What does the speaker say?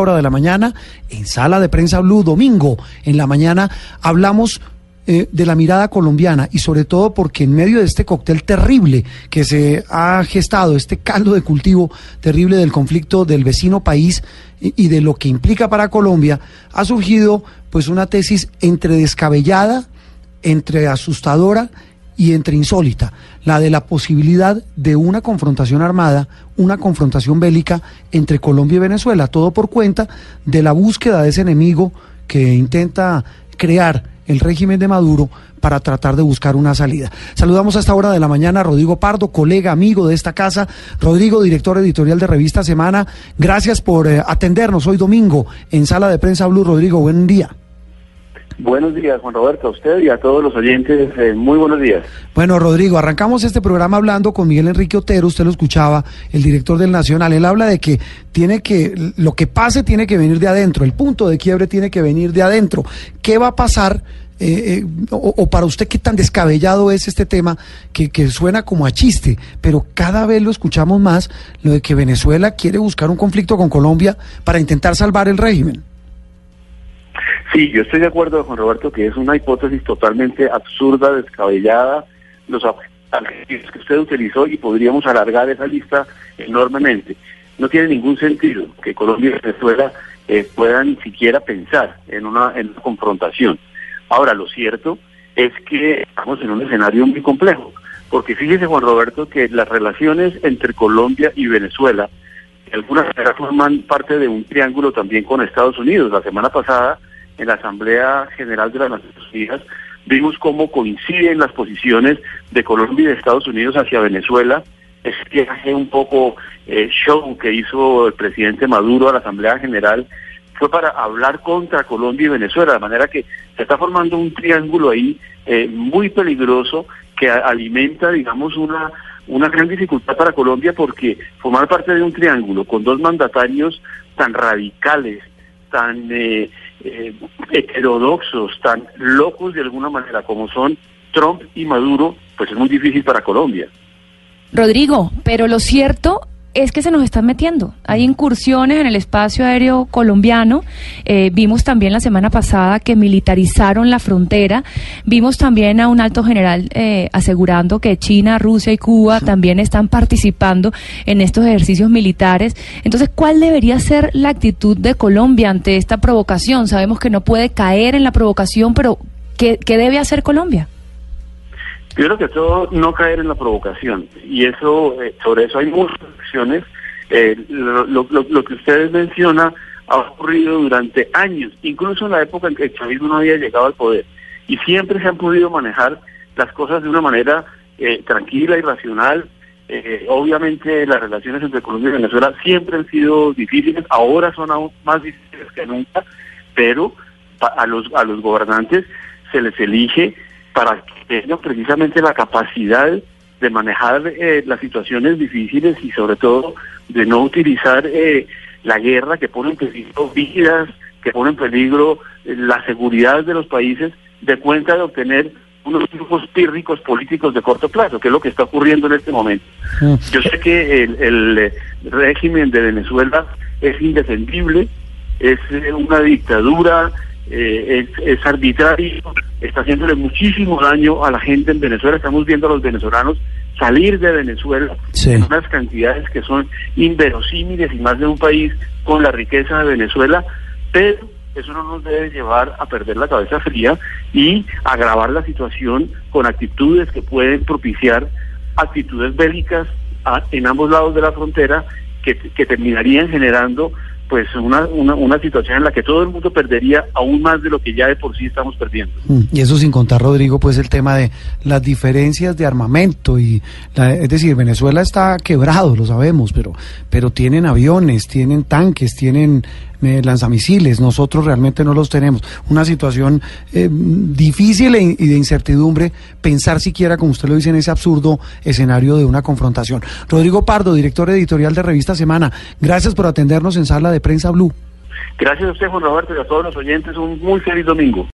Hora de la mañana en Sala de Prensa Blue, domingo en la mañana, hablamos eh, de la mirada colombiana y sobre todo porque en medio de este cóctel terrible que se ha gestado, este caldo de cultivo terrible del conflicto del vecino país y, y de lo que implica para Colombia, ha surgido pues una tesis entre descabellada, entre asustadora y entre insólita, la de la posibilidad de una confrontación armada, una confrontación bélica entre Colombia y Venezuela, todo por cuenta de la búsqueda de ese enemigo que intenta crear el régimen de Maduro para tratar de buscar una salida. Saludamos a esta hora de la mañana a Rodrigo Pardo, colega, amigo de esta casa. Rodrigo, director editorial de Revista Semana, gracias por eh, atendernos hoy domingo en Sala de Prensa Blue. Rodrigo, buen día. Buenos días, Juan Roberto, a usted y a todos los oyentes. eh, muy buenos días. Bueno, Rodrigo, arrancamos este programa hablando con Miguel Enrique Otero, usted lo escuchaba, el director del Nacional. Él habla de que tiene que, lo que pase tiene que venir de adentro, el punto de quiebre tiene que venir de adentro. ¿Qué va a pasar? eh, eh, o, para usted, ¿qué tan descabellado es este tema que suena como a chiste? Pero cada vez lo escuchamos más, lo de que Venezuela quiere buscar un conflicto con Colombia para intentar salvar el régimen. Sí, yo estoy de acuerdo, Juan Roberto, que es una hipótesis totalmente absurda, descabellada, los adjetivos que usted utilizó y podríamos alargar esa lista enormemente. No tiene ningún sentido que Colombia y Venezuela eh, puedan siquiera pensar en una, en una confrontación. Ahora, lo cierto es que estamos en un escenario muy complejo, porque fíjese, Juan Roberto, que las relaciones entre Colombia y Venezuela de alguna forman parte de un triángulo también con Estados Unidos. La semana pasada, en la Asamblea General de las Naciones Unidas, vimos cómo coinciden las posiciones de Colombia y de Estados Unidos hacia Venezuela. Ese viaje un poco eh, show que hizo el presidente Maduro a la Asamblea General fue para hablar contra Colombia y Venezuela, de manera que se está formando un triángulo ahí eh, muy peligroso que alimenta, digamos, una, una gran dificultad para Colombia porque formar parte de un triángulo con dos mandatarios tan radicales, tan eh, eh, heterodoxos, tan locos de alguna manera como son Trump y Maduro, pues es muy difícil para Colombia. Rodrigo, pero lo cierto es que se nos están metiendo. Hay incursiones en el espacio aéreo colombiano. Eh, vimos también la semana pasada que militarizaron la frontera. Vimos también a un alto general eh, asegurando que China, Rusia y Cuba también están participando en estos ejercicios militares. Entonces, ¿cuál debería ser la actitud de Colombia ante esta provocación? Sabemos que no puede caer en la provocación, pero ¿qué, qué debe hacer Colombia? Yo creo que todo no caer en la provocación y eso eh, sobre eso hay muchas acciones. Eh, lo, que ustedes mencionan ha ocurrido durante años, incluso en la época en que el chavismo no había llegado al poder y siempre se han podido manejar las cosas de una manera eh, tranquila y racional. Eh, obviamente las relaciones entre Colombia y Venezuela siempre han sido difíciles, ahora son aún más difíciles que nunca, pero a los a los gobernantes se les elige para que tengan precisamente la capacidad de manejar eh, las situaciones difíciles y sobre todo de no utilizar eh, la guerra que pone en peligro vidas, que pone en peligro eh, la seguridad de los países de cuenta de obtener unos grupos pírricos políticos de corto plazo, que es lo que está ocurriendo en este momento. Mm. Yo sé que el, el, eh, régimen de Venezuela es indefendible, es eh, una dictadura, es, es arbitrario, está haciéndole muchísimo daño a la gente en Venezuela. Estamos viendo a los venezolanos salir de Venezuela Sí. en unas cantidades que son inverosímiles y más de un país con la riqueza de Venezuela, pero eso no nos debe llevar a perder la cabeza fría y agravar la situación con actitudes que pueden propiciar actitudes bélicas a- en ambos lados de la frontera que, que terminarían generando pues una, una, una, situación en la que todo el mundo perdería aún más de lo que ya de por sí estamos perdiendo. Mm, y eso sin contar, Rodrigo, pues el tema de las diferencias de armamento y, la, es decir, Venezuela está quebrado, lo sabemos, pero, pero tienen aviones, tienen tanques, tienen eh, lanzamisiles, nosotros realmente no los tenemos. Una situación eh, difícil e y de incertidumbre pensar siquiera, como usted lo dice, en ese absurdo escenario de una confrontación. Rodrigo Pardo, director editorial de Revista Semana, gracias por atendernos en Sala de Prensa Blue. Gracias a usted, Juan Roberto, y a todos los oyentes. Un muy feliz domingo.